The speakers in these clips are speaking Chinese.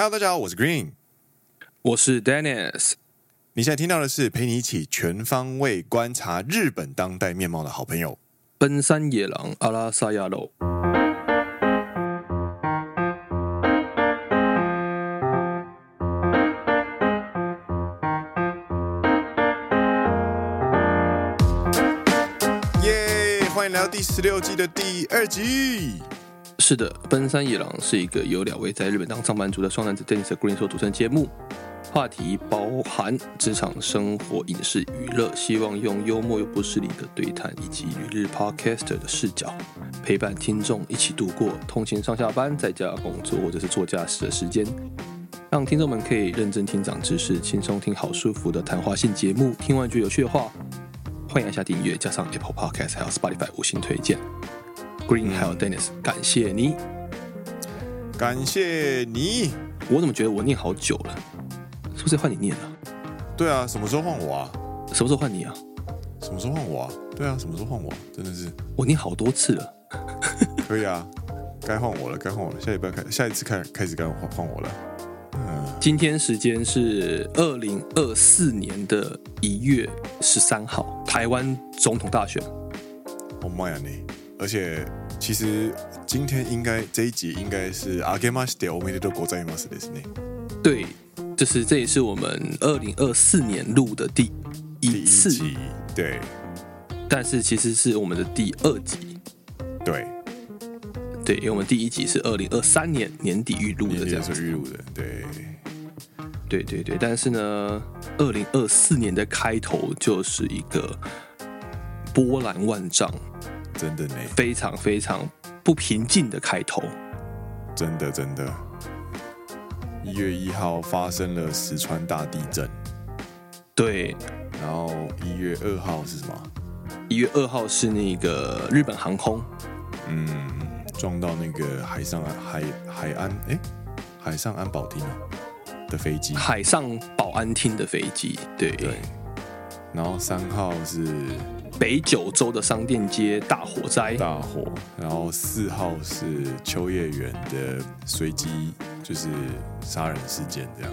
Hello，大家好，我是 Green，我是 Dennis。你现在听到的是陪你一起全方位观察日本当代面貌的好朋友——奔山野狼阿拉萨亚罗。耶！欢迎来到第十六季的第二集。是的，奔山野狼是一个由两位在日本当上班族的双男子 Dennis Green 所组成的节目，话题包含职场、生活、影视、娱乐，希望用幽默又不失礼的对谈，以及旅日 Podcaster 的视角，陪伴听众一起度过通勤上下班、在家工作或者是坐驾驶的时间，让听众们可以认真听长知识，轻松听好舒服的谈话性节目。听完觉得有趣的话，欢迎按下订阅，加上 Apple Podcast 还有 Spotify 五星推荐。Green 还有 Dennis，感谢你，感谢你。我怎么觉得我念好久了？是不是换你念了？对啊，什么时候换我啊？什么时候换你啊？什么时候换我啊？对啊，什么时候换我？真的是我念好多次了。可以啊，该换我了，该换我了。下一拜开，下一次开开始该换换我了。嗯，今天时间是二零二四年的一月十三号，台湾总统大选。Oh my god！而且，其实今天应该这一集应该是阿马斯的欧美的国在马斯的。对，就是这也是我们二零二四年录的第一次。对，但是其实是我们的第二集。对，对，因为我们第一集是二零二三年年底预录的，这样子预录的。对，对对对，但是呢，二零二四年的开头就是一个波澜万丈。真的呢，非常非常不平静的开头。真的真的，一月一号发生了石川大地震。对，然后一月二号是什么？一月二号是那个日本航空，嗯，撞到那个海上海海安哎，海上安保厅的飞机，海上保安厅的飞机，对对。然后三号是。北九州的商店街大火灾，大火。然后四号是秋叶原的随机就是杀人事件，这样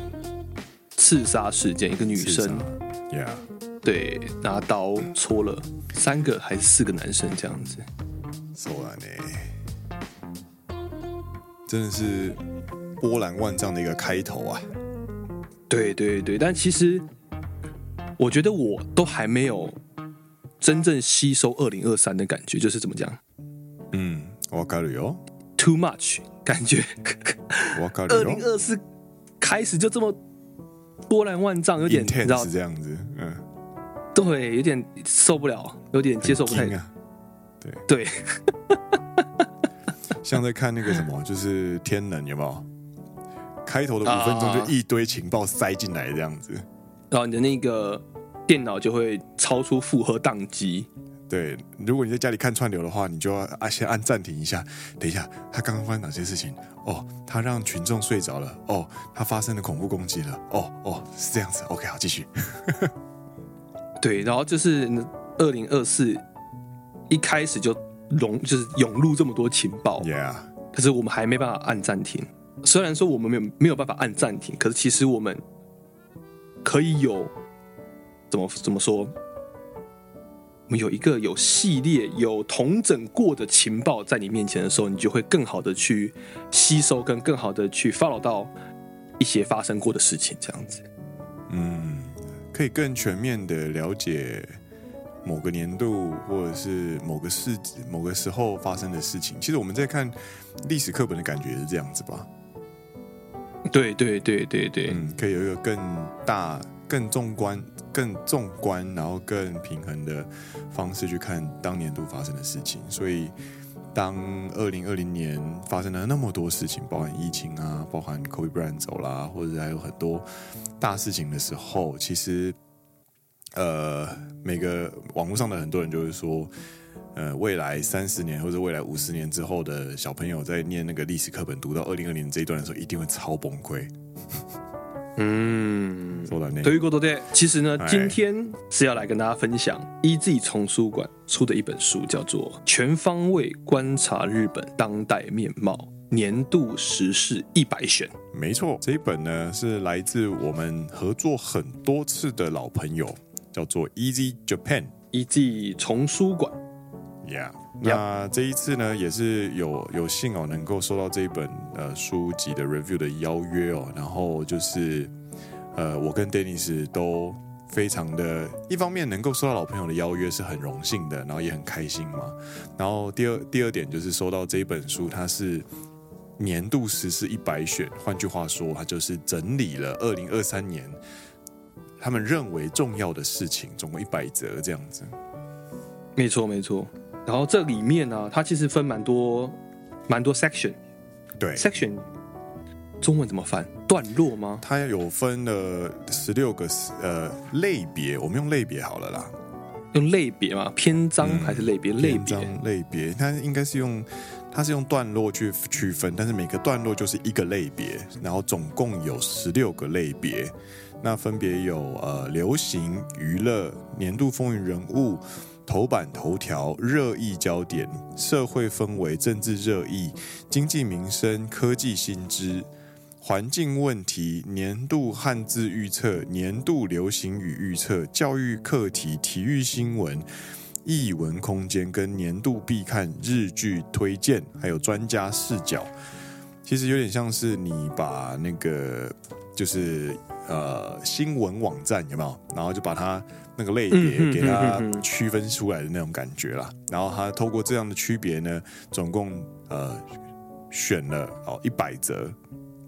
刺杀事件，一个女生，Yeah，对，拿刀戳了三个还是四个男生这样子，说完呢，真的是波澜万丈的一个开头啊！对对对，但其实我觉得我都还没有。真正吸收二零二三的感觉就是怎么讲？嗯，わかるよ。Too much 感觉。わかるよ。二零二四开始就这么波澜万丈，有点你知道是这样子。嗯，对，有点受不了，有点接受不太。啊、对对。像在看那个什么，就是天能有没有？开头的五分钟就一堆情报塞进来这样子，然后你的那个。 电脑就会超出负荷宕机。对，如果你在家里看串流的话，你就要啊先按暂停一下。等一下，他刚刚发生哪些事情？哦，他让群众睡着了。哦，他发生了恐怖攻击了。哦哦，是这样子。OK，好，继续。对，然后就是二零二四一开始就涌，就是涌入这么多情报。Yeah。可是我们还没办法按暂停。虽然说我们没有没有办法按暂停，可是其实我们可以有。怎么怎么说？我们有一个有系列、有统整过的情报在你面前的时候，你就会更好的去吸收，跟更好的去 follow 到一些发生过的事情，这样子。嗯，可以更全面的了解某个年度或者是某个事、某个时候发生的事情。其实我们在看历史课本的感觉是这样子吧？对对对对对，嗯，可以有一个更大。更纵观、更纵观，然后更平衡的方式去看当年度发生的事情。所以，当二零二零年发生了那么多事情，包含疫情啊，包含 Kobe Bryant 走啦，或者还有很多大事情的时候，其实，呃，每个网络上的很多人就会说，呃，未来三十年或者未来五十年之后的小朋友在念那个历史课本，读到二零二零这一段的时候，一定会超崩溃。嗯，对于过多的，其实呢，今天是要来跟大家分享 EZ 丛书馆出的一本书，叫做《全方位观察日本当代面貌》，年度时事一百选。没错，这一本呢是来自我们合作很多次的老朋友，叫做 Easy Japan，Easy 丛书馆。Yeah，那这一次呢也是有有幸哦，能够收到这一本呃书籍的 review 的邀约哦，然后就是呃我跟 Dennis 都。非常的，一方面能够收到老朋友的邀约是很荣幸的，然后也很开心嘛。然后第二第二点就是收到这一本书，它是年度时事一百选，换句话说，它就是整理了二零二三年他们认为重要的事情，总共一百则这样子。没错没错。然后这里面呢、啊，它其实分蛮多蛮多 section，对 section。中文怎么翻？段落吗？它有分了十六个呃类别，我们用类别好了啦。用类别吗？篇章还是类别？类别类别，它应该是用它是用段落去区分，但是每个段落就是一个类别，然后总共有十六个类别，那分别有呃流行、娱乐、年度风云人物、头版头条、热议焦点、社会氛围、政治热议、经济民生、科技新知。环境问题、年度汉字预测、年度流行语预测、教育课题、体育新闻、艺文空间跟年度必看日剧推荐，还有专家视角，其实有点像是你把那个就是呃新闻网站有没有？然后就把它那个类别给它区分出来的那种感觉啦。然后他透过这样的区别呢，总共呃选了哦一百则。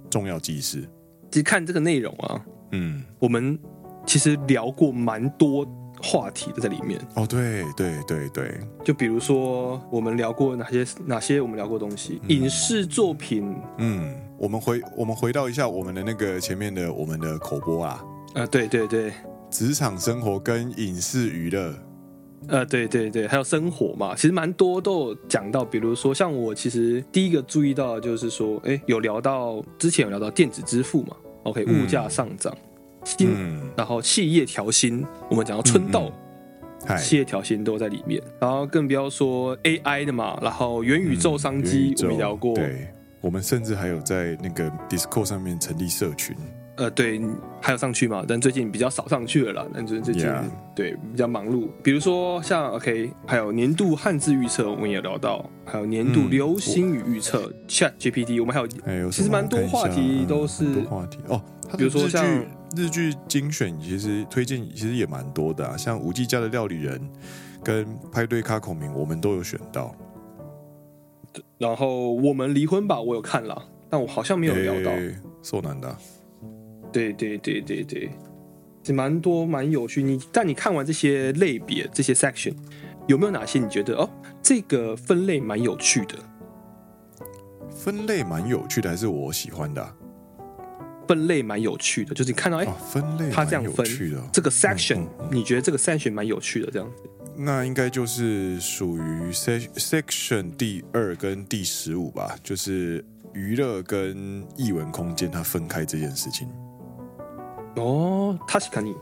重要记事，其实看这个内容啊，嗯，我们其实聊过蛮多话题都在里面。哦，对对对对，就比如说我们聊过哪些哪些我们聊过东西，嗯、影视作品，嗯，我们回我们回到一下我们的那个前面的我们的口播啊，啊，对对对，职场生活跟影视娱乐。呃，对对对，还有生活嘛，其实蛮多都有讲到，比如说像我其实第一个注意到的就是说，哎，有聊到之前有聊到电子支付嘛，OK，物价上涨，新、嗯，然后企业调薪，我们讲到春斗，嗯嗯、企业调薪都在里面，然后更不要说 AI 的嘛，然后元宇宙商机我们聊过，对，我们甚至还有在那个 Discord 上面成立社群。呃，对，还有上去嘛？但最近比较少上去了啦。但最近 yeah. 对比较忙碌。比如说像 OK，还有年度汉字预测，我们也聊到；还有年度流行语预测、嗯、Chat GPT，我们还有，其实蛮多话题都是、话题哦。比如说像日剧精选，其实推荐其实也蛮多的啊。像五 G 家的料理人跟派对咖孔明，我们都有选到。然后我们离婚吧，我有看了，但我好像没有聊到。受难的。对对对对对，是蛮多蛮有趣。你但你看完这些类别这些 section，有没有哪些你觉得哦，这个分类蛮有趣的？分类蛮有趣的，还是我喜欢的、啊？分类蛮有趣的，就是你看到哎、哦，分类它这样分这个 section，、嗯嗯、你觉得这个 section 蛮有趣的这样子？那应该就是属于 section 第二跟第十五吧，就是娱乐跟译文空间它分开这件事情。哦，他是看你，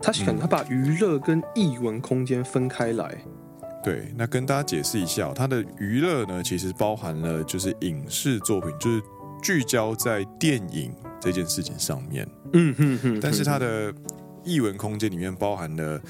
他是看他把娱乐跟译文空间分开来。对，那跟大家解释一下，他的娱乐呢，其实包含了就是影视作品，就是聚焦在电影这件事情上面。嗯哼哼。但是他的译文空间里面包含了。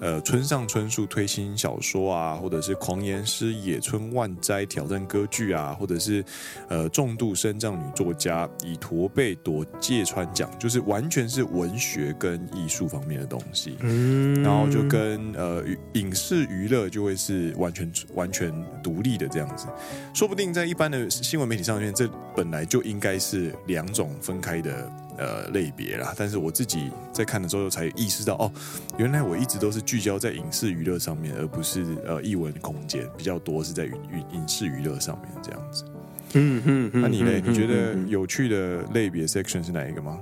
呃，村上春树推新小说啊，或者是狂言师野村万斋挑战歌剧啊，或者是呃重度身障女作家以驼背夺芥川奖，就是完全是文学跟艺术方面的东西。嗯，然后就跟呃影视娱乐就会是完全完全独立的这样子，说不定在一般的新闻媒体上面，这本来就应该是两种分开的。呃，类别啦，但是我自己在看的时候才意识到，哦，原来我一直都是聚焦在影视娱乐上面，而不是呃译文空间比较多是在影影视娱乐上面这样子。嗯嗯嗯。那你呢？你觉得有趣的类别 section 是哪一个吗？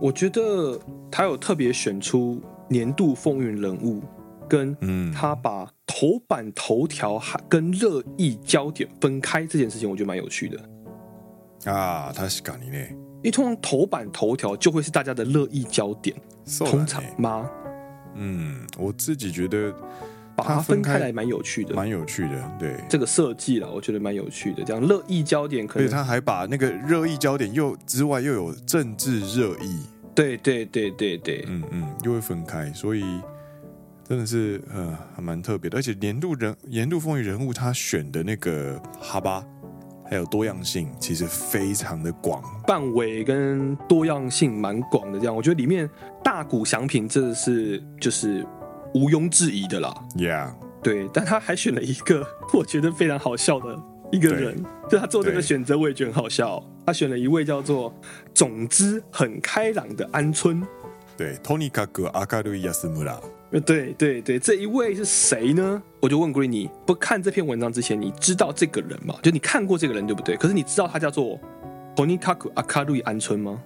我觉得他有特别选出年度风云人物，跟他把头版头条跟热议焦点分开这件事情，我觉得蛮有趣的。啊，他是讲你呢？因为通常头版头条就会是大家的热议焦点，通常吗？嗯，我自己觉得把它分开来，蛮有趣的，蛮有趣的。对这个设计啦，我觉得蛮有趣的。这样热议焦点可能，而且他还把那个热议焦点又之外又有政治热议。对对对对对，嗯嗯，又会分开，所以真的是呃还蛮特别的。而且年度人年度风云人物，他选的那个哈巴还有多样性，其实非常的广，范围跟多样性蛮广的。这样，我觉得里面大谷翔平真的是就是毋庸置疑的啦。Yeah，对，但他还选了一个我觉得非常好笑的一个人，就他做这个选择，我也觉得很好笑。他选了一位叫做“总之很开朗”的安村。对，とにかく明るい安村。 对对对，这一位是谁呢？我就问 Greeny，不看这篇文章之前，你知道这个人吗？就你看过这个人对不对？可是你知道他叫做“とにかく明るい安村”吗？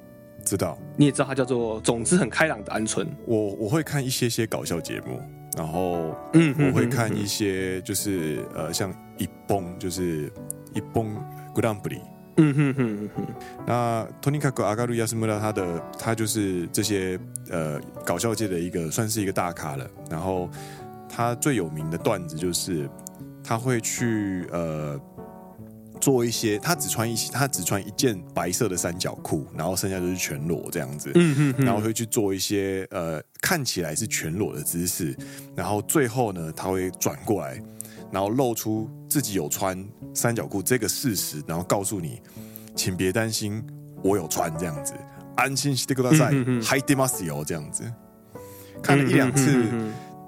知道。你也知道他叫做“总之很开朗”的安村。我我会看一些些搞笑节目，然后嗯，我会看一些就是呃，像一崩就是一崩 Grand 嗯哼哼哼，那とにかく明るい安村，他的他就是这些呃搞笑界的一个算是一个大咖了。然后他最有名的段子就是他会去呃做一些，他只穿一他只穿一件白色的三角裤，然后剩下就是全裸这样子。嗯哼哼，然后会去做一些呃看起来是全裸的姿势，然后最后呢他会转过来。 然后露出自己有穿三角裤这个事实，然后告诉你，请别担心，我有穿这样子，安心してください，はいてますよ这样子。看了一两次，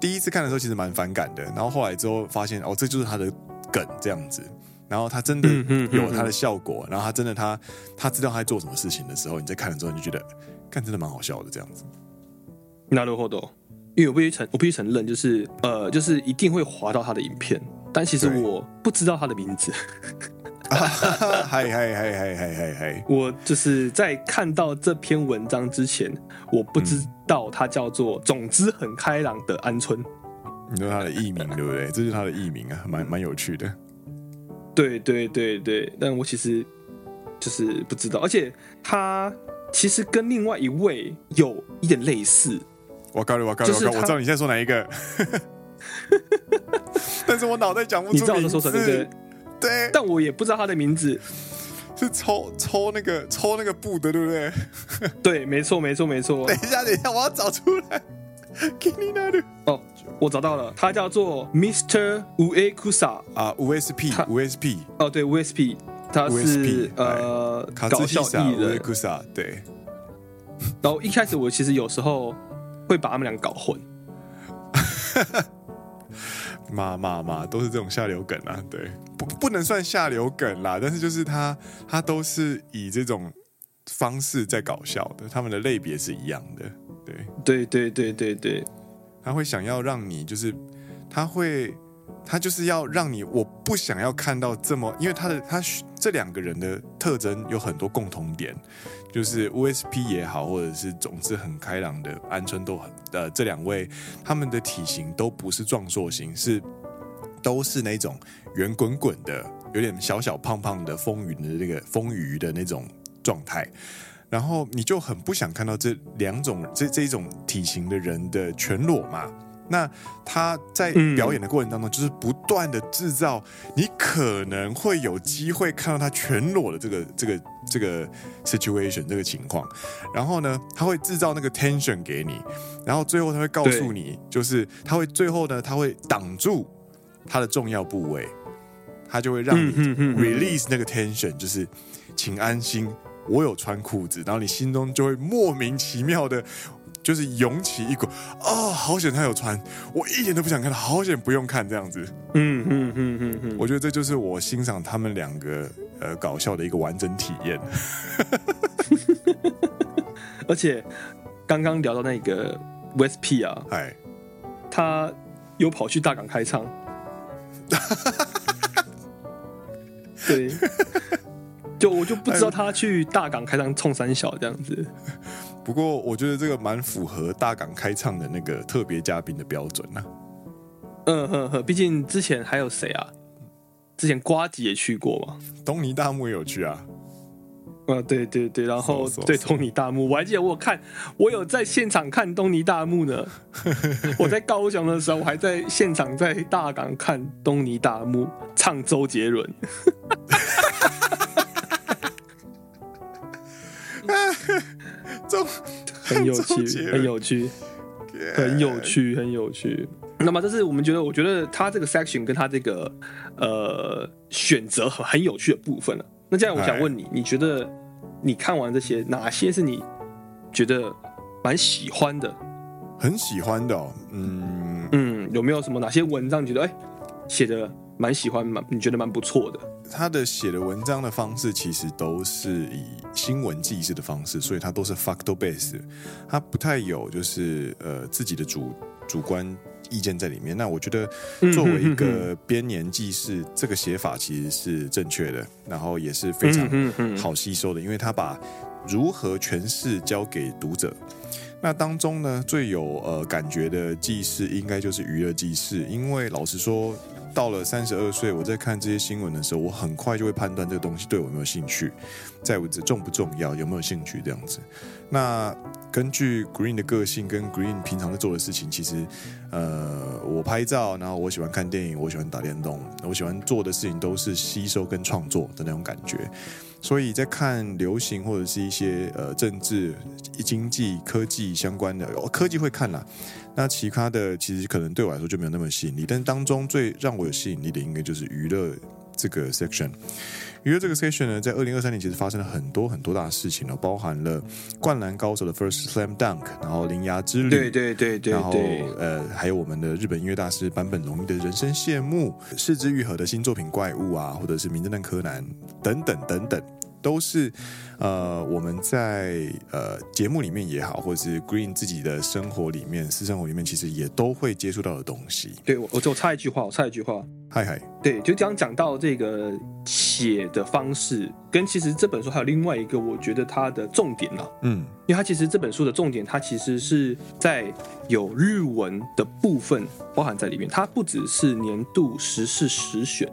第一次看的时候其实蛮反感的，然后后来之后发现哦，这就是他的梗这样子。然后他真的有他的效果，然后他真的他他知道他在做什么事情的时候，你在看了之后你就觉得，看真的蛮好笑的这样子。なるほど。 因为我必须承，我必须承认，就是呃，就是一定会划到他的影片，但其实我不知道他的名字。嗨嗨嗨嗨嗨嗨嗨！我就是在看到这篇文章之前，我不知道他叫做“总之很开朗”的安村。你说他的艺名对不对？这是他的艺名啊，蛮蛮有趣的。对对对对，但我其实就是不知道，而且他其实跟另外一位有一点类似。我告诉你，我告诉你，我知道你现在说哪一个，但是我脑袋讲不出。你知道我说什么对不对？对，但我也不知道他的名字。是抽抽那个抽那个布的，对不对？对，没错，没错，没错。等一下，等一下，我要找出来。给你那里。哦，我找到了，他叫做 Mr. Uekusa 啊，USP，USP。哦，对，USP，他是呃搞笑艺人。Uekusa，对。然后一开始我其实有时候。会把他们俩搞混，嘛嘛嘛，都是这种下流梗啊，对，不不能算下流梗啦，但是就是他他都是以这种方式在搞笑的，他们的类别是一样的，对，对对对对对，他会想要让你就是他会他就是要让你，我不想要看到这么，因为他的他这两个人的特征有很多共同点。就是 USP 也好，或者是总之很开朗的安村都很呃，这两位他们的体型都不是壮硕型，是都是那种圆滚滚的，有点小小胖胖的风云的那个风雨的那种状态，然后你就很不想看到这两种这这种体型的人的全裸嘛。那他在表演的过程当中，就是不断的制造你可能会有机会看到他全裸的这个这个这个 situation 这个情况，然后呢，他会制造那个 tension 给你，然后最后他会告诉你，就是他会最后呢，他会挡住他的重要部位，他就会让你 release 那个 tension，就是请安心，我有穿裤子，然后你心中就会莫名其妙的。就是涌起一股哦，好险他有穿，我一点都不想看，好险不用看这样子。嗯嗯嗯嗯嗯，我觉得这就是我欣赏他们两个呃搞笑的一个完整体验。而且刚刚聊到那个 USP 啊，哎，他又跑去大港开唱。对，就我就不知道他去大港开唱冲三小这样子。不过我觉得这个蛮符合大港开唱的那个特别嘉宾的标准呢、啊。嗯哼哼，毕竟之前还有谁啊？之前瓜吉也去过嘛？东尼大木也有去啊。啊，对对对，然后对东尼大木，我还记得我有看，我有在现场看东尼大木呢。我在高雄的时候，我还在现场在大港看东尼大木唱周杰伦。中 很有趣，很有趣，很有趣，很有趣。那么这是我们觉得，我觉得他这个 section 跟他这个呃选择很很有趣的部分了。那这样我想问你，你觉得你看完这些，哪些是你觉得蛮喜欢的？很喜欢的，哦，嗯嗯，有没有什么哪些文章你觉得哎写的蛮喜欢，蛮你觉得蛮不错的？他的写的文章的方式其实都是以新闻记事的方式，所以他都是 factual base，他不太有就是呃自己的主主观。意见在里面。那我觉得，作为一个编年记事，这个写法其实是正确的，然后也是非常好吸收的，因为他把如何诠释交给读者。那当中呢，最有呃感觉的记事，应该就是娱乐记事，因为老实说。到了三十二岁，我在看这些新闻的时候，我很快就会判断这个东西对我有没有兴趣，在我这重不重要，有没有兴趣这样子。那根据 Green 的个性跟 Green 平常在做的事情，其实，呃，我拍照，然后我喜欢看电影，我喜欢打电动，我喜欢做的事情都是吸收跟创作的那种感觉。所以在看流行或者是一些呃政治、经济、科技相关的，哦，科技会看啦。那其他的其实可能对我来说就没有那么吸引力，但当中最让我有吸引力的应该就是娱乐这个 section。娱乐这个 section 呢，在二零二三年其实发生了很多很多大事情了，包含了《灌篮高手》的 First Slam Dunk，然后《铃芽之旅》，对对对对，然后呃，还有我们的日本音乐大师坂本龙一的人生谢幕，是枝裕和的新作品《怪物》啊，或者是《名侦探柯南》等等等等。都是，呃，我们在呃节目里面也好，或者是 Green 自己的生活里面、私生活里面，其实也都会接触到的东西。对，我我插一句话，我插一句话，嗨嗨，对，就这样讲到这个写的方式，跟其实这本书还有另外一个，我觉得它的重点呢、啊，嗯，因为它其实这本书的重点，它其实是在有日文的部分包含在里面，它不只是年度时事十选，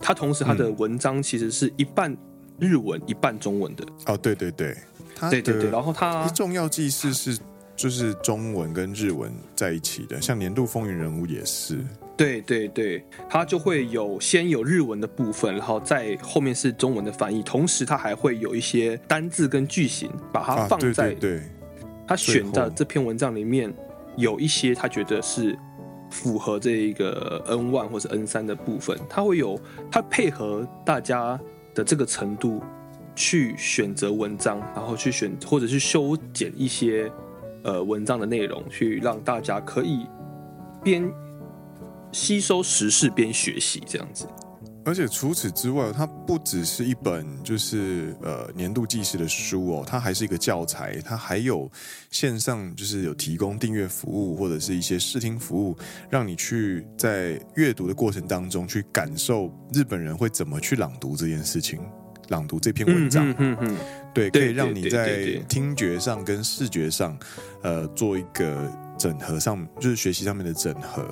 它同时它的文章其实是一半。日文一半中文的。哦，对对对，对对对，然后它重要记事是就是中文跟日文在一起的，像年度风云人物也是，对对对，它就会有先有日文的部分，然后再后面是中文的翻译，同时它还会有一些单字跟句型，把它放在对，他选的这篇文章里面有一些他觉得是符合这一个 N one 或者 N 三的部分，他会有他配合大家。的这个程度去选择文章，然后去选或者是修剪一些呃文章的内容，去让大家可以边吸收时事边学习这样子。而且除此之外，它不只是一本就是呃年度记事的书哦，它还是一个教材，它还有线上就是有提供订阅服务或者是一些视听服务，让你去在阅读的过程当中去感受日本人会怎么去朗读这件事情，朗读这篇文章，嗯嗯，对，可以让你在听觉上跟视觉上呃做一个整合上，就是学习上面的整合。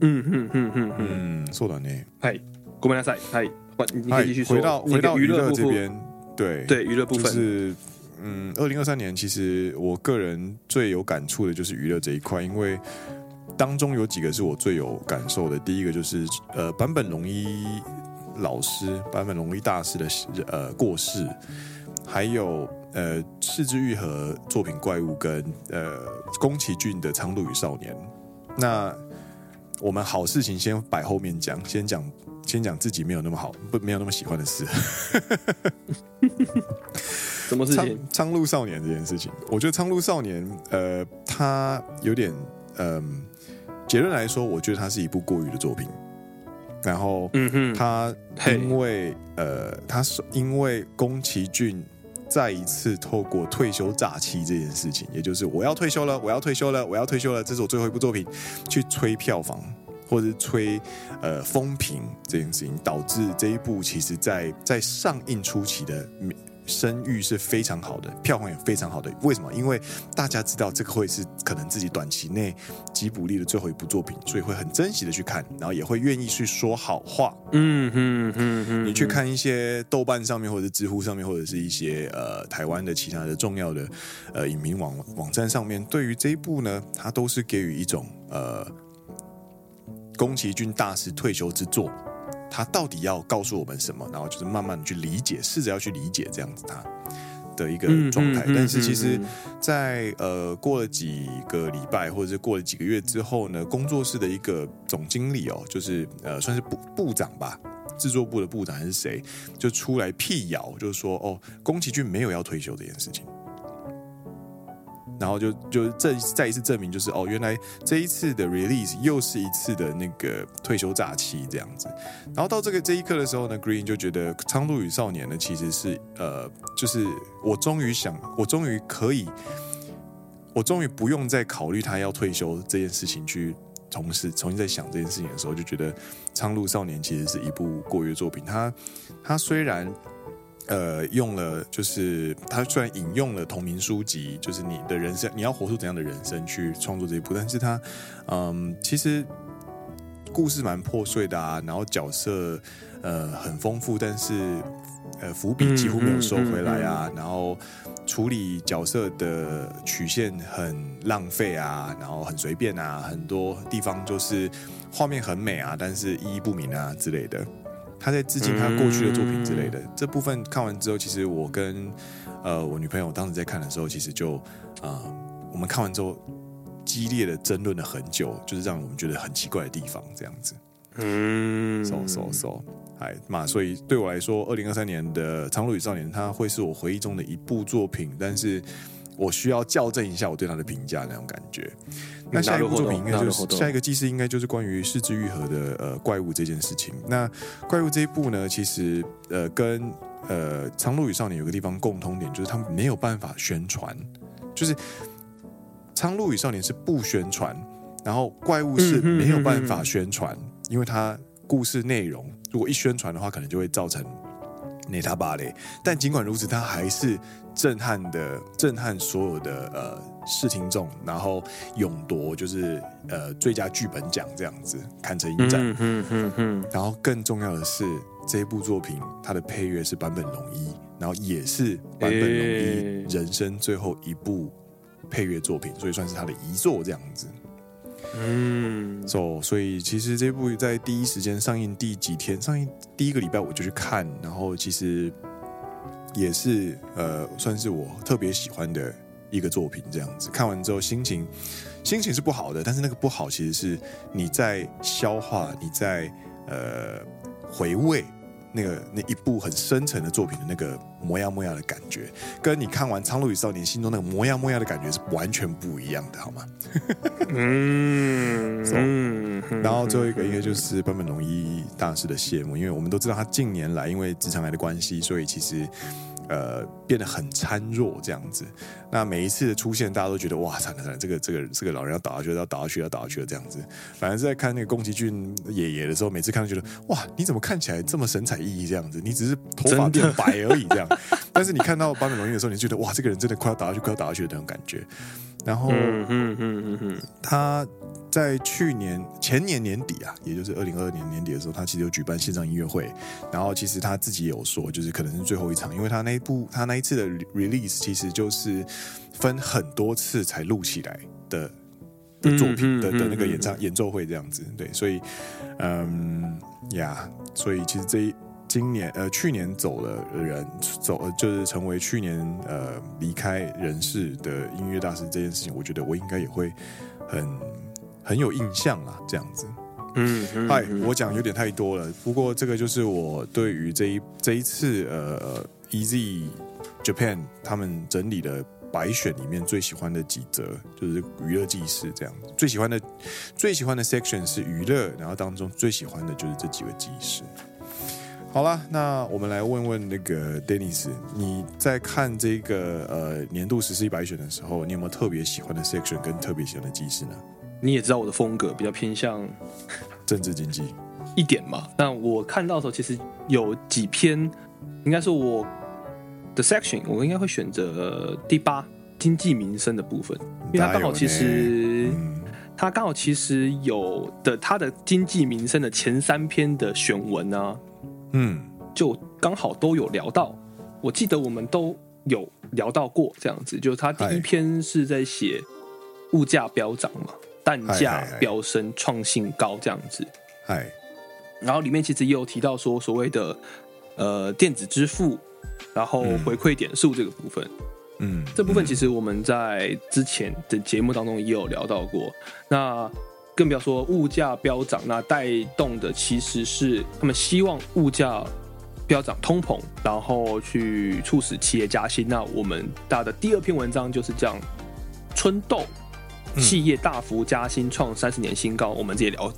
嗯嗯嗯嗯嗯，そうだね。嗨，ごめんなさい。嗨，你可以继续说。回到回到娱乐这边，对对，娱乐部分、就是嗯，二零二三年其实我个人最有感触的就是娱乐这一块，因为当中有几个是我最有感受的。第一个就是呃，坂本龙一老师、坂本龙一大师的呃过世，还有呃，是枝裕和作品《怪物》跟呃，宫崎骏的《苍鹭与少年》那。 我们好事情先摆后面讲，先讲先讲自己没有那么好，不没有那么喜欢的事。什么事情？苍鹭少年这件事情，我觉得苍鹭少年，呃，他有点，嗯、呃，结论来说，我觉得他是一部过于的作品。然后，嗯哼，他因为，呃，他是因为宫崎骏。再一次透过退休诈欺这件事情，也就是我要退休了，我要退休了，我要退休了，这是我最后一部作品，去吹票房或者是吹呃风评这件事情，导致这一部其实在在上映初期的声誉是非常好的，票房也非常好的。为什么？因为大家知道这个会是可能自己短期内吉卜力的最后一部作品，所以会很珍惜的去看，然后也会愿意去说好话。嗯嗯嗯嗯。你去看一些豆瓣上面，或者是知乎上面，或者是一些呃台湾的其他的重要的呃影评网网站上面，对于这一部呢，它都是给予一种呃宫崎骏大师退休之作。他到底要告诉我们什么？然后就是慢慢的去理解，试着要去理解这样子他的一个状态。但是其实在，在呃过了几个礼拜，或者是过了几个月之后呢，工作室的一个总经理哦，就是呃算是部部长吧，制作部的部长还是谁，就出来辟谣，就是说哦，宫崎骏没有要退休这件事情。然后就就这再一次证明，就是哦，原来这一次的 release 又是一次的那个退休假期这样子。然后到这个这一刻的时候呢，Green 就觉得《苍鹭与少年》呢其实是呃，就是我终于想，我终于可以，我终于不用再考虑他要退休这件事情去从事重新在想这件事情的时候，就觉得《苍鹭少年》其实是一部过誉作品。他他虽然。呃，用了就是他虽然引用了同名书籍，就是你的人生，你要活出怎样的人生去创作这一部，但是他，嗯，其实故事蛮破碎的啊，然后角色呃很丰富，但是呃伏笔几乎没有收回来啊，然后处理角色的曲线很浪费啊，然后很随便啊，很多地方就是画面很美啊，但是意义不明啊之类的。他在致敬他过去的作品之类的、嗯、这部分看完之后，其实我跟呃我女朋友当时在看的时候，其实就啊、呃、我们看完之后激烈的争论了很久，就是让我们觉得很奇怪的地方，这样子。嗯，so so so，哎嘛，所以对我来说，二零二三年的《苍鹭与少年》它会是我回忆中的一部作品，但是我需要校正一下我对他的评价那种感觉。那下一部作品应该就是下一个记事，应该就是关于四肢愈合的呃怪物这件事情。那怪物这一部呢，其实呃跟呃《苍鹭与少年》有个地方共通点，就是他们没有办法宣传，就是《苍鹭与少年》是不宣传，然后怪物是没有办法宣传，因为它故事内容如果一宣传的话，可能就会造成内塔巴雷。但尽管如此，他还是震撼的，震撼所有的呃。视听众，然后勇夺就是呃最佳剧本奖这样子，堪称一战。嗯嗯嗯嗯。然后更重要的是，这部作品它的配乐是坂本龙一，然后也是坂本龙一人生最后一部配乐作品，所以算是他的遗作这样子。嗯。So, 所以其实这部在第一时间上映第几天，上映第一个礼拜我就去看，然后其实也是呃算是我特别喜欢的。一个作品这样子看完之后，心情心情是不好的，但是那个不好其实是你在消化，你在呃回味那个那一部很深沉的作品的那个模呀模呀的感觉，跟你看完《苍鹭与少年》心中那个模呀模呀的感觉是完全不一样的，好吗？嗯，然后最后一个应该就是坂本龙一大师的谢幕，因为我们都知道他近年来因为直肠癌的关系，所以其实。呃，变得很孱弱这样子。那每一次的出现，大家都觉得哇，惨了惨了，这个这个这个老人要倒下去，要倒下去，要倒下去了这样子。反正是在看那个宫崎骏爷爷的时候，每次看都觉得哇，你怎么看起来这么神采奕奕这样子？你只是头发变白而已这样。但是你看到坂本龙一的时候，你觉得哇，这个人真的快要倒下去，快要倒下去的那种感觉。然后，嗯嗯嗯嗯，他。在去年前年年底啊，也就是二零二二年年底的时候，他其实有举办线上音乐会，然后其实他自己也有说，就是可能是最后一场，因为他那一部他那一次的 release 其实就是分很多次才录起来的的作品的的那个演唱演奏会这样子，对，所以嗯呀，所以其实这一今年呃去年走了的人走就是成为去年呃离开人世的音乐大师这件事情，我觉得我应该也会很。很有印象啊，这样子。嗯，嗨、嗯，我讲有点太多了。不过这个就是我对于这一这一次呃，EZ Japan 他们整理的白选里面最喜欢的几则，就是娱乐记事这样子。最喜欢的最喜欢的 section 是娱乐，然后当中最喜欢的就是这几个记事。好了，那我们来问问那个 Dennis，你在看这个呃年度十四亿百选的时候，你有没有特别喜欢的 section 跟特别喜欢的记事呢？你也知道我的风格比较偏向政治经济一点嘛。那我看到的时候，其实有几篇，应该说我的 section，我应该会选择第八经济民生的部分，因为它刚好其实它刚好其实有的它的经济民生的前三篇的选文呢、啊，嗯，就刚好都有聊到。我记得我们都有聊到过这样子，就是他第一篇是在写物价飙涨嘛，蛋价飙升，创新高这样子。嗨，然后里面其实也有提到说所谓的呃电子支付，然后回馈点数这个部分。嗯，这部分其实我们在之前的节目当中也有聊到过。那更不要说物价飙涨，那带动的其实是他们希望物价。飙涨通膨，然后去促使企业加薪。那我们大的第二篇文章就是讲春豆，企业大幅加薪创三十年新高。我们这也聊，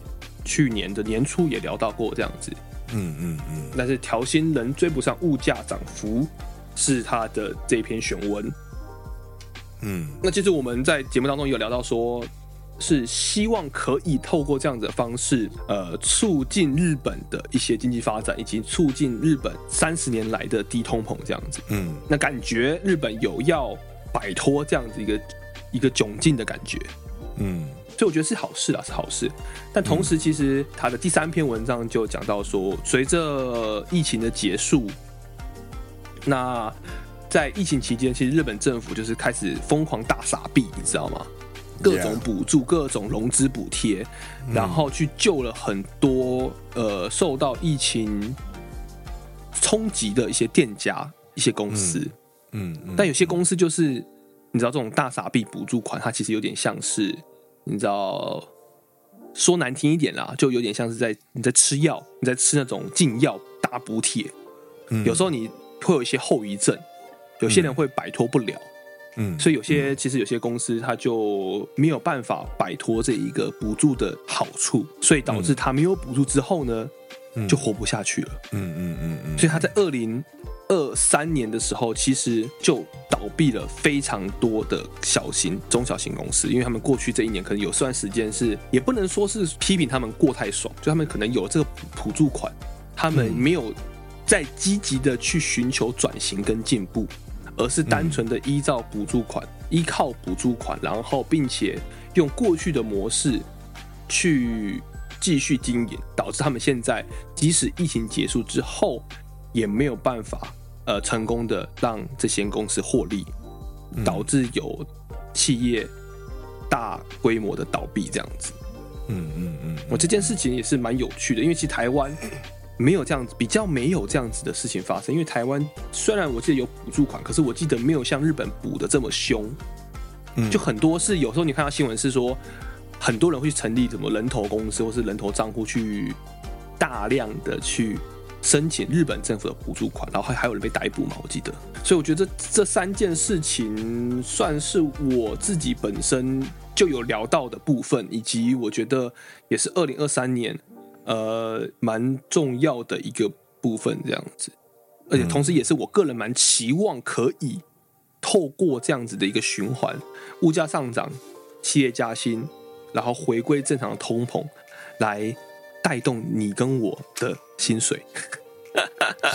去年的年初也聊到过这样子。嗯嗯嗯。但是调薪仍追不上物价涨幅，是他的这篇选文。嗯，那其实我们在节目当中也有聊到说。是希望可以透过这样子的方式，呃，促进日本的一些经济发展，以及促进日本三十年来的低通膨这样子。嗯，那感觉日本有要摆脱这样子一个一个窘境的感觉。嗯，所以我觉得是好事啊，是好事。但同时，其实他的第三篇文章就讲到说，随着疫情的结束，那在疫情期间，其实日本政府就是开始疯狂大撒币，你知道吗？各种补助、各种融资补贴，然后去救了很多呃受到疫情冲击的一些店家、一些公司。嗯，但有些公司就是你知道，这种大傻逼补助款，它其实有点像是你知道，说难听一点啦，就有点像是在你在吃药，你在吃那种禁药大补贴。有时候你会有一些后遗症，有些人会摆脱不了。嗯，所以有些其实有些公司它就没有办法摆脱这一个补助的好处，所以导致它没有补助之后呢，就活不下去了。嗯嗯嗯嗯。所以他在二零二三年的时候，其实就倒闭了非常多的小型、中小型公司，因为他们过去这一年可能有段时间是，也不能说是批评他们过太爽，就他们可能有这个补助款，他们没有在积极的去寻求转型跟进步。而是单纯的依照补助款，嗯、依靠补助款，然后并且用过去的模式去继续经营，导致他们现在即使疫情结束之后，也没有办法呃成功的让这些公司获利，导致有企业大规模的倒闭这样子。嗯嗯嗯，我这件事情也是蛮有趣的，因为其实台湾。没有这样子，比较没有这样子的事情发生。因为台湾虽然我记得有补助款，可是我记得没有像日本补的这么凶。嗯，就很多是有时候你看到新闻是说，很多人会去成立什么人头公司或是人头账户去大量的去申请日本政府的补助款，然后还还有人被逮捕嘛？我记得。所以我觉得这这三件事情算是我自己本身就有聊到的部分，以及我觉得也是二零二三年。呃，蛮重要的一个部分，这样子，而且同时也是我个人蛮期望可以透过这样子的一个循环，物价上涨，企业加薪，然后回归正常的通膨，来带动你跟我的薪水。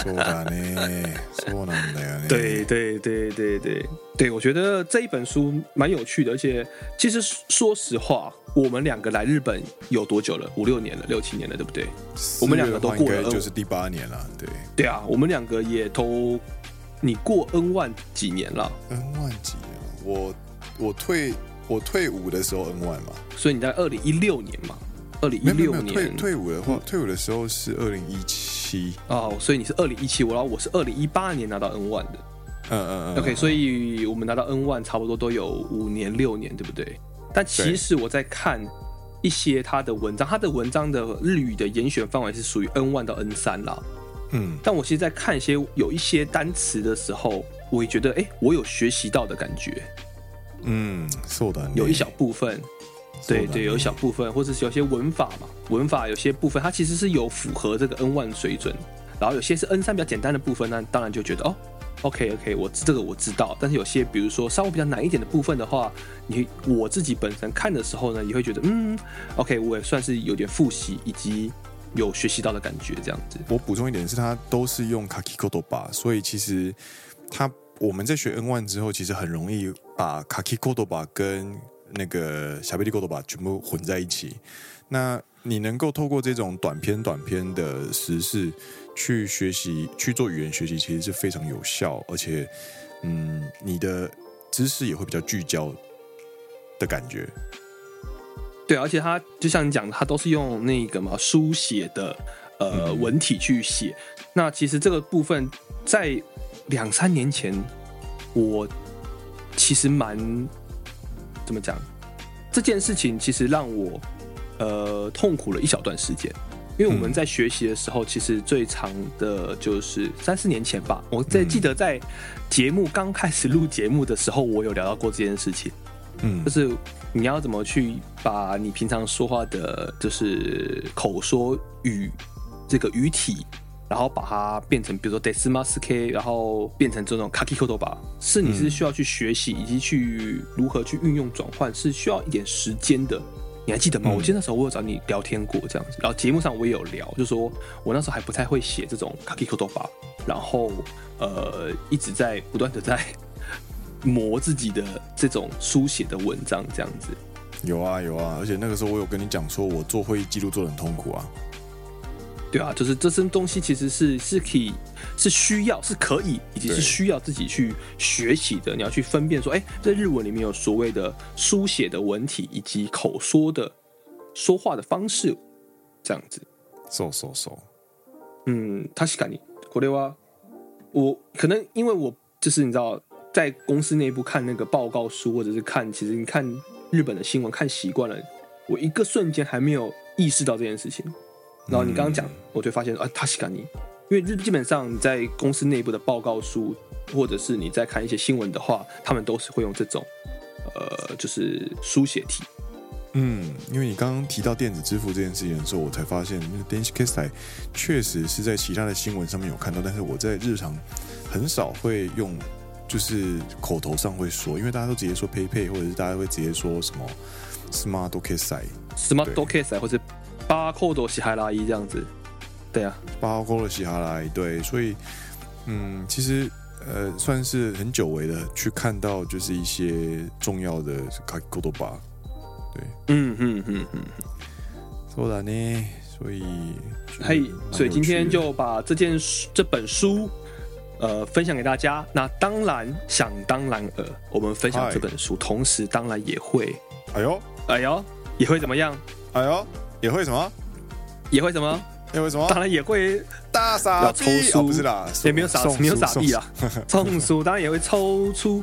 说的呢，说难的呀。对对对对对对，我觉得这一本书蛮有趣的，而且其实说实话，我们两个来日本有多久了？五六年了，六七年了，对不对？我们两个都过了，就是第八年了。对对啊，我们两个也都，你过 N 万几年了？N 万几年了？我我退我退伍的时候 N 万嘛，所以你在二零一六年嘛。二零一六年退退伍的话，退伍的时候是二零一七哦，所以你是二零一七，我然后我是二零一八年拿到 N one 的，嗯嗯嗯，OK，所以我们拿到 N one 差不多都有五年六年，对不对？但其实我在看一些他的文章，他的文章的日语的严选范围是属于 N one 到 N 三啦，嗯，但我其实，在看一些有一些单词的时候，我也觉得，哎、欸，我有学习到的感觉，嗯，是的，有一小部分。对对，有一小部分，或者是有些文法嘛，文法有些部分它其实是有符合这个 N one 水准，然后有些是 N 三比较简单的部分，那当然就觉得哦，OK OK，我这个我知道。但是有些比如说稍微比较难一点的部分的话，你我自己本身看的时候呢，也会觉得嗯，OK，我也算是有点复习以及有学习到的感觉这样子。我补充一点是，它都是用 Kakikotoba，所以其实 他我们在学 N one 之后，其实很容易把卡基コドバ跟 那个しゃべりコドバ全部混在一起。那你能够透过这种短篇短篇的时事去学习去做语言学习，其实是非常有效，而且嗯，你的知识也会比较聚焦的感觉。对，而且他就像你讲的，他都是用那个嘛书写的呃、嗯、文体去写。那其实这个部分在两三年前，我其实蛮 怎么讲？这件事情其实让我呃痛苦了一小段时间，因为我们在学习的时候，其实最长的就是三四年前吧。我在记得在节目刚开始录节目的时候，我有聊到过这件事情。嗯，就是你要怎么去把你平常说话的，就是口说语这个语体，然后把它变成，比如说 desmasuke，然后变成这种 kakikotoba，是你是需要去学习以及去如何去运用转换，是需要一点时间的。你还记得吗？我记得那时候我有找你聊天过这样子，然后节目上我也有聊，就说我那时候还不太会写这种 kakikotoba，然后呃一直在不断的在。磨自己的这种书写的文章，这样子。有啊有啊，而且那个时候我有跟你讲，说我做会议记录做的很痛苦啊。对啊，就是这些东西其实是是可以是需要是可以，以及是需要自己去学习的。你要去分辨说，哎，在日文里面有所谓的书写的文体，以及口说的说话的方式，这样子。so so so。嗯，确かにこれは我可能因为我就是你知道。在公司内部看那个报告书，或者是看，其实你看日本的新闻看习惯了，我一个瞬间还没有意识到这件事情。 然后你刚刚讲，我就发现啊，确かに，因为日基本上你在公司内部的报告书，或者是你在看一些新闻的话，他们都是会用这种呃，就是书写体。嗯，因为你刚刚提到电子支付这件事情的时候，我才发现，那个电子决済确实是在其他的新闻上面有看到，但是我在日常很少会用。就是口头上会说，因为大家都直接说 PayPay，或者是大家会直接说什么 Smart 决済、Smart 决済，或者巴扣多西哈拉伊这样子。对啊，巴扣多西哈拉伊。对，所以嗯，其实呃，算是很久违的去看到，就是一些重要的卡口多巴。对，嗯嗯嗯嗯，そうだね。所以，嘿，所以今天就把这件这本书。呃，分享给大家。那当然，想当然尔，我们分享这本书，同时当然也会，哎呦，哎呦，也会怎么样？哎呦， 也会什么？也会什么？也会什么？当然也会大傻逼，要抽书，哦，不是啦，也没有傻，没有傻逼啦。送书当然也会抽出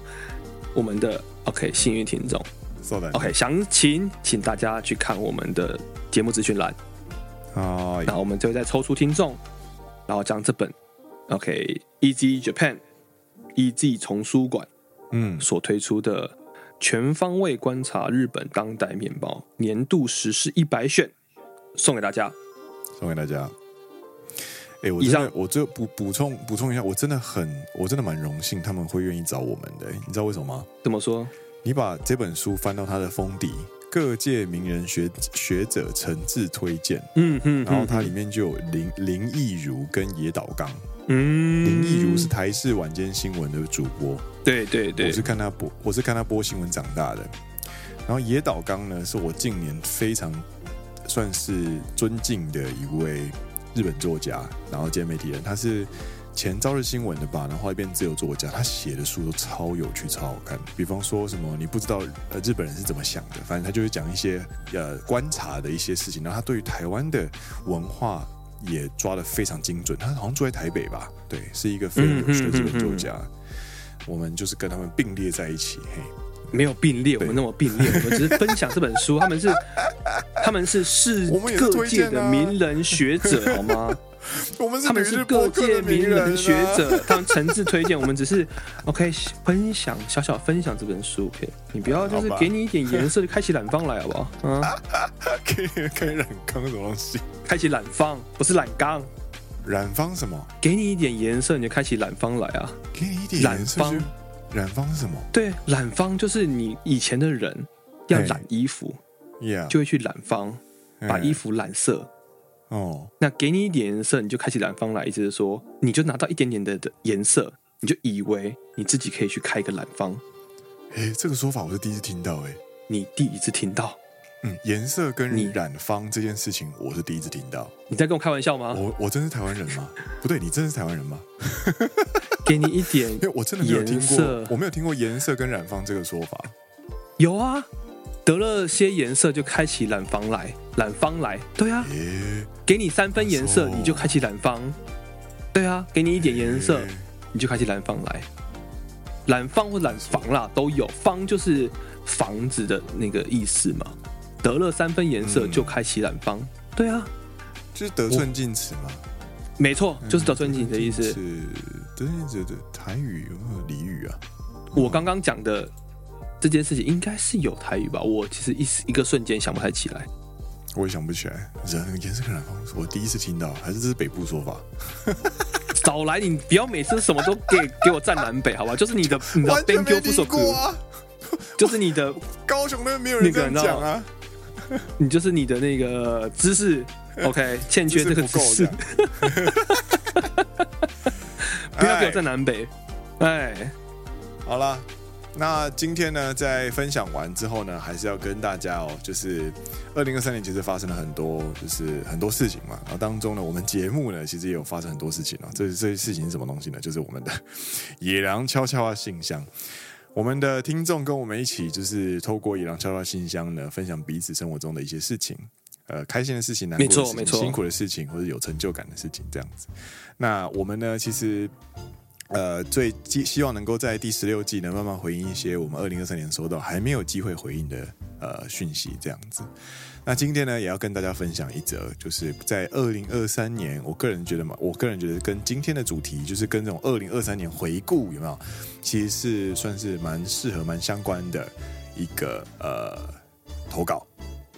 我们的 OK 幸运听众。OK，详情请大家去看我们的节目资讯栏。啊，然后我们就会再抽出听众，然后将这本。OK，Easy Japan，Easy 丛书馆，嗯，所推出的全方位观察日本当代面包年度时事一百选，送给大家，送给大家。哎、欸，我以上。我就补补充补充一下，我真的很，我真的蛮荣幸他们会愿意找我们的，你知道为什么吗？怎么说？你把这本书翻到它的封底。各界名人学学者诚挚推荐，嗯嗯，然后它里面就有林林义儒跟野岛刚，嗯，林义儒是台视晚间新闻的主播，对对对，我是看他播，我是看他播新闻长大的，然后野岛刚呢，是我近年非常算是尊敬的一位日本作家，然后兼媒体人，他是。前朝日新闻的吧，然后一边自由作家，他写的书都超有趣、超好看。比方说什么你不知道呃日本人是怎么想的，反正他就会讲一些呃观察的一些事情。然后他对于台湾的文化也抓得非常精准。他好像住在台北吧？对，是一个非常有趣的日本作家。嗯嗯嗯嗯。我们就是跟他们并列在一起，嘿，没有并列，我们那么并列，我们只是分享这本书。他们是他们是世各界的名人学者，好吗？我们是他们是各界名人学者，他们诚挚推荐。我们只是 OK 分享，小小分享这本书。OK，你不要就是给你一点颜色就开启染坊来，好不好？嗯，可以可以染缸什么东西？开启染坊不是染缸，染坊什么？给你一点颜色你就开启染坊来啊！给你一点染坊，染坊是什么？对，染坊就是你以前的人要染衣服，Yeah，就会去染坊把衣服染色。哦，那给你一点颜色，你就开启染坊来，意思是说，你就拿到一点点的的颜色，你就以为你自己可以去开一个染坊。哎，这个说法我是第一次听到，哎，你第一次听到？嗯，颜色跟你染坊这件事情，我是第一次听到。你在跟我开玩笑吗？我我真是台湾人吗？不对，你真是台湾人吗？给你一点，因为我真的没有听过，我没有听过颜色跟染坊这个说法。有啊，得了些颜色就开启染坊来，染坊来，对啊，给你三分颜色你就开启染坊，对啊，给你一点颜色你就开启染坊来，染坊或染房啦都有，坊就是房子的那个意思嘛。得了三分颜色就开启染坊，对啊，就是得寸进尺嘛。没错，就是得寸进尺的意思。是得寸进尺的台语有没有俚语啊？我刚刚讲的这件事情应该是有台语吧？我其实一时一个瞬间想不太起来。我也想不起来。人颜色跟染坊，我第一次听到，还是这是北部说法？少来，你不要每次什么都给给我站南北，好吧？就是你的你的编 Q 不说过就是你的 高雄那边没有人这样讲啊。你就是你的那个知识，OK，欠缺这个知识，不要给我在南北。哎，好了，那今天呢，在分享完之后呢，还是要跟大家哦，就是二零二三年其实发生了很多，就是很多事情嘛。然后当中呢，我们节目呢，其实也有发生很多事情啊。这这些事情是什么东西呢？就是我们的 野狼悄悄话信箱。我们的听众跟我们一起，就是透过野狼悄悄信箱呢，分享彼此生活中的一些事情，呃，开心的事情、难过的事情、没错，没错，辛苦的事情，或者有成就感的事情，这样子。那我们呢，其实呃，最希希望能够在第十六季能，慢慢回应一些我们二零二三年收到还没有机会回应的呃讯息，这样子。那今天呢，也要跟大家分享一则，就是在二零二三年，我个人觉得嘛，我个人觉得跟今天的主题，就是跟这种二零二三年回顾有没有，其实是算是蛮适合、蛮相关的一个呃投稿。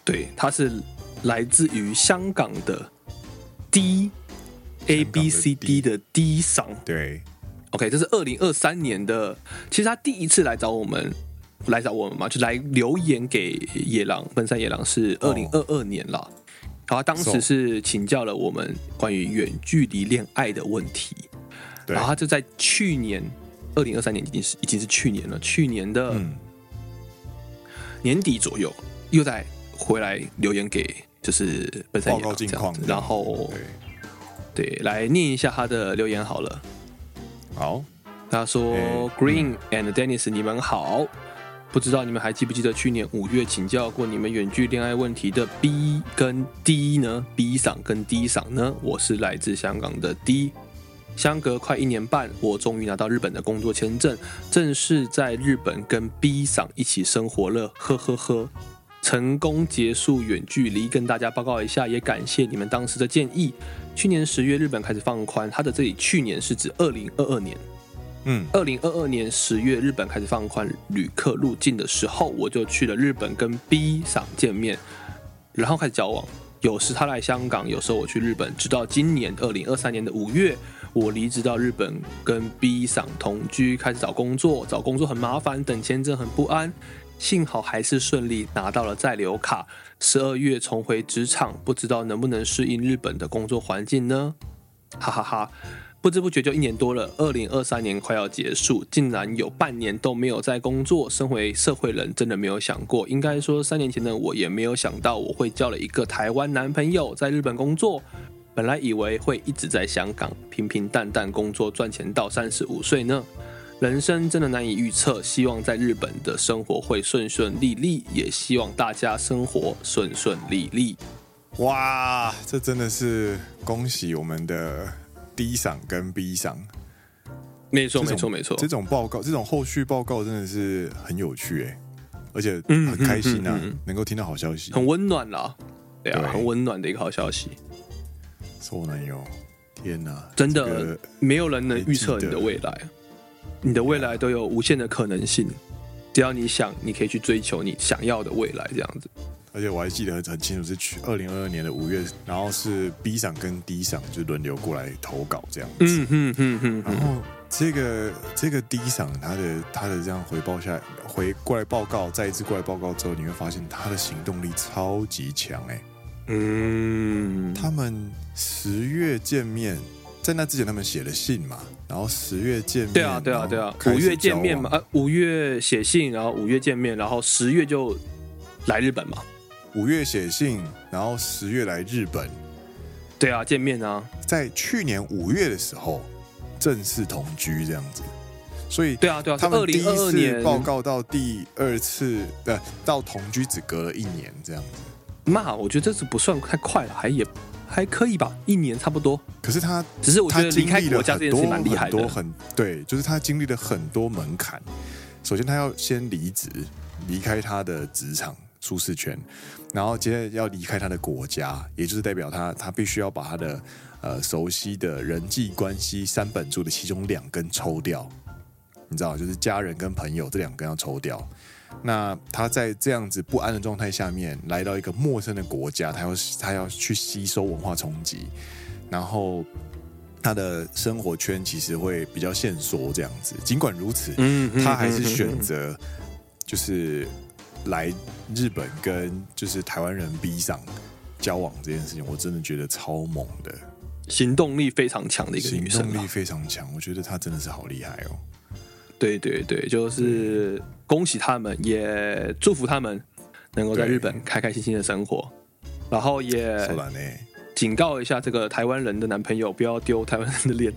对，它是来自于香港的 D A B C D 的 D 嗓。对，OK，这是二零二三年的，其实他第一次来找我们。来找我们嘛，就来留言给野狼奔山野狼是二零二二年了，然后当时是请教了我们关于远距离恋爱的问题，然后他就在去年二零二三年已经是已经是去年了，去年的年底左右又再回来留言给就是奔三野狼这样子，然后对，来念一下他的留言好了，好，他说 Green and Dennis 你们好。不知道你们还记不记得去年五月请教过你们远距恋爱问题的 B 跟 D 呢？B 嗓跟 D 嗓呢？我是来自香港的 D，相隔快一年半，我终于拿到日本的工作签证，正式在日本跟 B 嗓一起生活了，呵呵呵，成功结束远距离。跟大家报告一下，也感谢你们当时的建议。去年十月日本开始放宽，他的这里去年是指二零二二年。嗯，二零二二年十月，日本开始放宽旅客入境的时候，我就去了日本跟 B 赏见面，然后开始交往。有时他来香港，有时候我去日本。直到今年二零二三年的五月，我离职到日本跟 B 赏同居，开始找工作。找工作很麻烦，等签证很不安。幸好还是顺利拿到了在留卡。十二月重回职场，不知道能不能适应日本的工作环境呢？哈哈哈。不知不觉就一年多了，二零二三年快要结束，竟然有半年都没有在工作。身为社会人，真的没有想过。应该说，三年前的我也没有想到我会交了一个台湾男朋友，在日本工作。本来以为会一直在香港平平淡淡工作赚钱到三十五岁呢。人生真的难以预测，希望在日本的生活会顺顺利利，也希望大家生活顺顺利利。哇，这真的是恭喜我们的。D 赏跟 B 赏，没错没错没错，这种报告，这种后续报告真的是很有趣哎，而且很开心呐、啊，嗯嗯嗯。嗯、能够听到好消息，很温暖啦，对啊，对。很温暖的一个好消息。说男友，天哪，真的、这个、没有人能预测你的未来，你的未来都有无限的可能性，只要你想，你可以去追求你想要的未来，这样子。而且我还记得很清楚，是去二零二二年的五月，然后是 B 赏跟 D 赏就轮流过来投稿这样子。嗯嗯嗯嗯。然后这个这个 D 赏他的他的这样回报下来，回过来报告，再一次过来报告之后，你会发现他的行动力超级强哎。嗯。他们十月见面，在那之前他们写了信嘛，然后十月见面，对啊，对啊，对啊，五月见面嘛，呃，五月写信，然后五月见面，然后十月就来日本嘛。五月写信，然后十月来日本。对啊，见面啊，在去年五月的时候正式同居这样子。所以，对啊，对啊，他们第一次报告到第二次呃到同居只隔了一年这样子。那我觉得这是不算太快了，还也还可以吧，一年差不多。可是他只是我觉得离开国家这件事蛮厉害的，很多很对，就是他经历了很多门槛。首先，他要先离职，离开他的职场舒适圈，然后接着要离开他的国家，也就是代表他他必须要把他的呃熟悉的人际关系三本柱的其中两根抽掉。你知道，就是家人跟朋友这两根要抽掉。那他在这样子不安的状态下面，来到一个陌生的国家，他要他要去吸收文化冲击，然后他的生活圈其实会比较限缩这样子。尽管如此，他还是选择就是来日本跟就是台湾人逼上交往这件事情，我真的觉得超猛的，行动力非常强的一个女生，行动力非常强，我觉得她真的是好厉害哦。对对对，就是恭喜他们，也祝福他们能够在日本开开心心的生活，然后也警告一下这个台湾人的男朋友，不要丢台湾人的脸。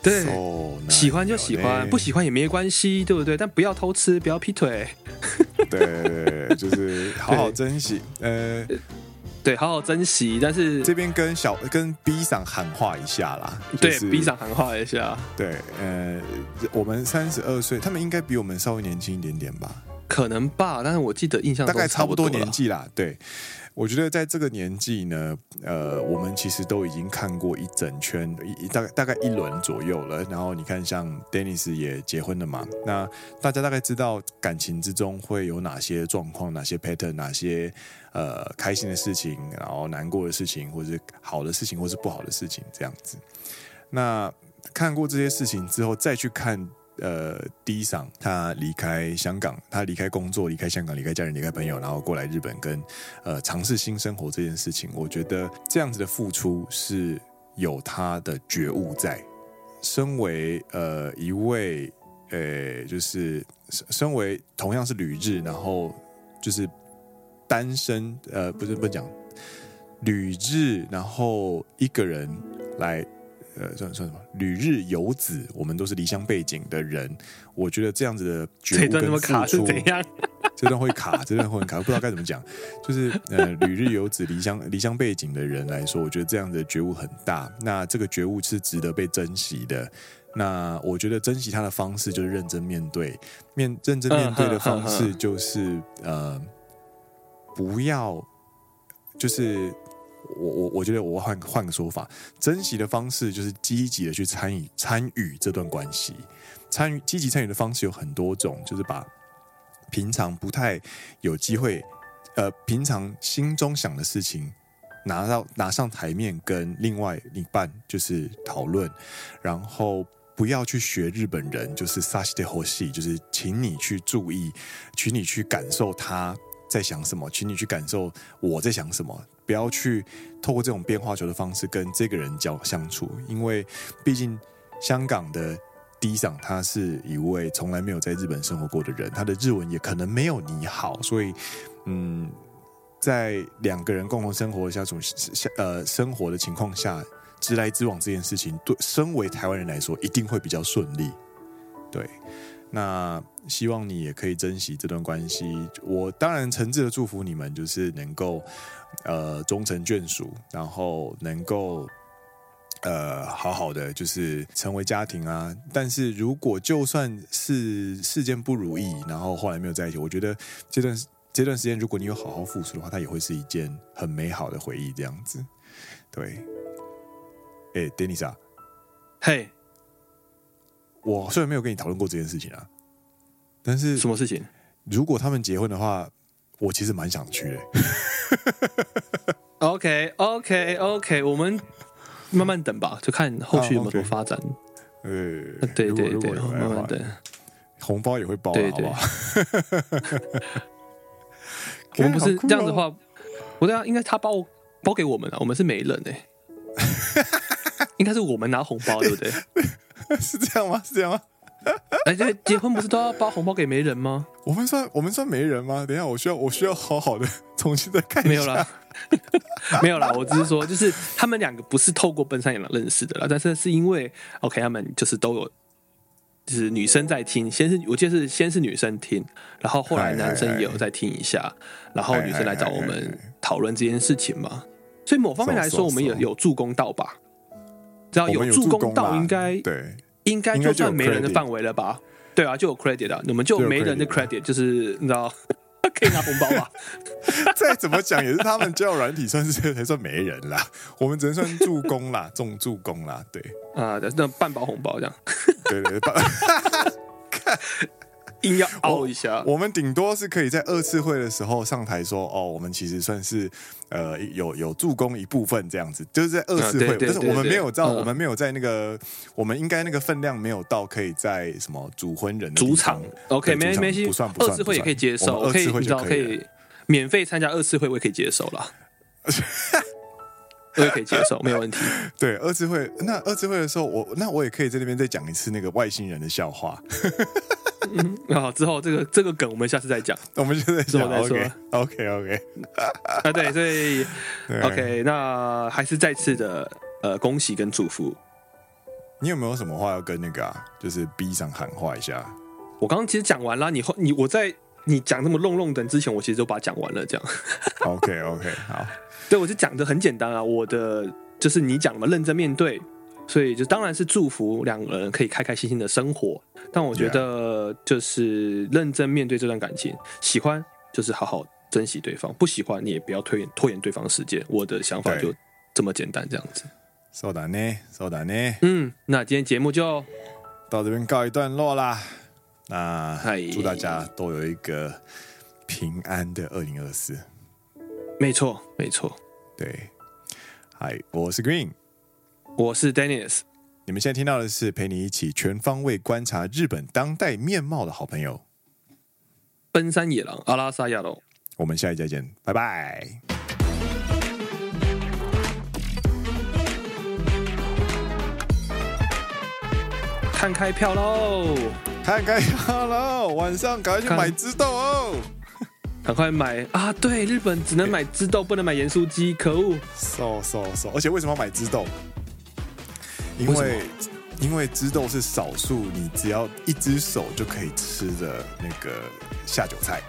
对，喜欢就喜欢，不喜欢也没关系，对不对？但不要偷吃，不要劈腿。对，就是好好珍惜。呃。对，好好珍惜。但是这边跟小跟 B 赏喊话一下啦，就是、对 B 赏喊话一下。对，呃，我们三十二岁，他们应该比我们稍微年轻一点点吧？可能吧，但是我记得印象大概差不多年纪啦。对。我觉得在这个年纪呢，呃，我们其实都已经看过一整圈，一大概大概一轮左右了。然后你看，像 Dennis 也结婚了嘛，那大家大概知道感情之中会有哪些状况、哪些 pattern、哪些呃开心的事情，然后难过的事情，或者是好的事情，或是不好的事情，这样子。那看过这些事情之后，再去看。呃，第一场他离开香港，他离开工作，离开香港，离开家人，离开朋友，然后过来日本跟呃尝试新生活这件事情，我觉得这样子的付出是有他的觉悟在。身为呃一位呃，就是身为同样是旅日，然后就是单身呃，不是不讲旅日，然后一个人来。呃，算算什么？旅日游子，我们都是离乡背景的人。我觉得这样子的觉悟跟付出，这段会卡，这段会很卡，不知道该怎么讲。就是呃，旅日游子离乡离乡背景的人来说，我觉得这样子的觉悟很大。那这个觉悟是值得被珍惜的。那我觉得珍惜他的方式就是认真面对，面认真面对的方式就是呃，不要就是。我我我觉得我换换个说法，珍惜的方式就是积极的去参与参与这段关系，参与积极参与的方式有很多种，就是把平常不太有机会，呃，平常心中想的事情拿到拿上台面跟另外一半就是讨论，然后不要去学日本人，就是さしてほしい，就是请你去注意，请你去感受他 在想什么，请你去感受我在想什么。不要去透过这种变化球的方式跟这个人交相处，因为毕竟香港的 D 桑他是一位从来没有在日本生活过的人，他的日文也可能没有你好，所以嗯，在两个人共同生活的相处下呃生活的情况下，直来直往这件事情，对身为台湾人来说一定会比较顺利，对。那希望你也可以珍惜这段关系。我当然诚挚的祝福你们，就是能够呃终成眷属，然后能够呃好好的就是成为家庭啊。但是如果就算是事件不如意，然后后来没有在一起，我觉得这段这段时间如果你有好好付出的话，它也会是一件很美好的回忆。这样子，对。哎，Dennis 啊，嘿。我虽然没有跟你讨论过这件事情啊，但是什么事情？如果他们结婚的话，我其实蛮想去的。OK OK OK，我们慢慢等吧，就看后续有没有发展。呃、啊 okay，对对对，慢慢等，红包也会包，对对对，好不好？我们不是这样子的话，不对啊，应该他包包给我们啊，我们是媒人哎、欸。应该是我们拿红包，对不对？是这样吗？是这样吗？哎，对，结婚不是都要包红包给媒人吗？我们算我们算媒人吗？等一下，我需要我需要好好的重新再看一下。没有啦，没有啦，我只是说，就是他们两个不是透过奔三野郎认识的啦，但是是因为 OK，他们就是都有，就是女生在听，先是我记得是先是女生听，然后后来男生也有在听一下，然后女生来找我们讨论这件事情嘛。所以某方面来说，我们也有助攻到吧？只要有助攻到，应该对。应该就算没人的范围了吧？对啊，就有 credit 啊，你们就有没人的 credit，就是你知道 可以拿红包吧？再怎么讲也是他们交友软体算是才算没人啦，我们只能算助攻啦，重助攻啦，对啊，那半包红包这样，对对对。硬要凹一下，我，我们顶多是可以在二次会的时候上台说，哦，我们其实算是呃有有助攻一部分这样子，就是在二次会，但是我们没有到，嗯、我们没有在那个，我们应该那个分量没有到可以在什么主婚人的主场，OK，没没关系，不算不算，二次会也可以接受，二次会就可以免费参加二次会，我也可以接受了，我也可以接受，没有问题。对，二次会，那二次会的时候，我那我也可以在那边再讲一次那个外星人的笑话。嗯，好，之后这个这个梗我们下次再讲，我们现在之后再说。OK OK，啊对，所以 OK，那还是再次的呃恭喜跟祝福。你有没有什么话要跟那个啊，就是 B 上喊话一下？我刚刚其实讲完了，你后你我在你讲那么弄弄等之前，我其实都把它讲完了，这样。OK OK，好，对，我就讲的很简单啊，我的就是你讲的嘛，认真面对。所以就当然是祝福两个人可以开开心心的生活，但我觉得就是认真面对这段感情，喜欢就是好好珍惜对方，不喜欢你也不要拖延拖延对方时间。我的想法就这么简单，这样子。そうだね、そうだね。嗯，那今天节目就到这边告一段落啦。那祝大家都有一个平安的二零二四。没错，没错。对，嗨，我是 Green。我是 Dennis，你们现在听到的是陪你一起全方位观察日本当代面貌的好朋友——奔山野狼阿拉萨亚罗。我们下一集再见，拜拜！看开票喽！看开票喽！晚上赶快去买知豆哦！赶快买啊！对，日本只能买知豆，不能买盐酥鸡，可恶！瘦瘦瘦！而且为什么要买知豆？因为，为因为枝豆是少数你只要一只手就可以吃的那个下酒菜。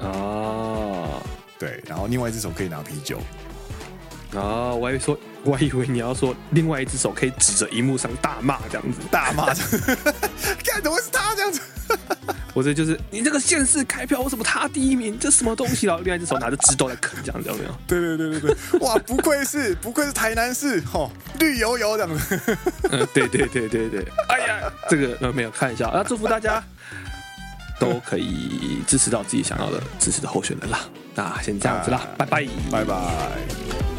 哦，对，然后另外一只手可以拿啤酒哦，我还以为说，我还以为你要说另外一只手可以指着荧幕上大骂这样子，大骂，看怎么会是他这样子？我这就是你这个县市开票，为什么他第一名？这什么东西啊？另外一只手拿着枝豆在啃，这样子有没有？对对对对对，哇，不愧是不愧是台南市，吼，绿油油这样子。嗯，对对对对对，哎呀，这个呃没有看一下，要祝福大家都可以支持到自己想要的支持的候选人啦。那先这样子啦，拜拜，拜拜。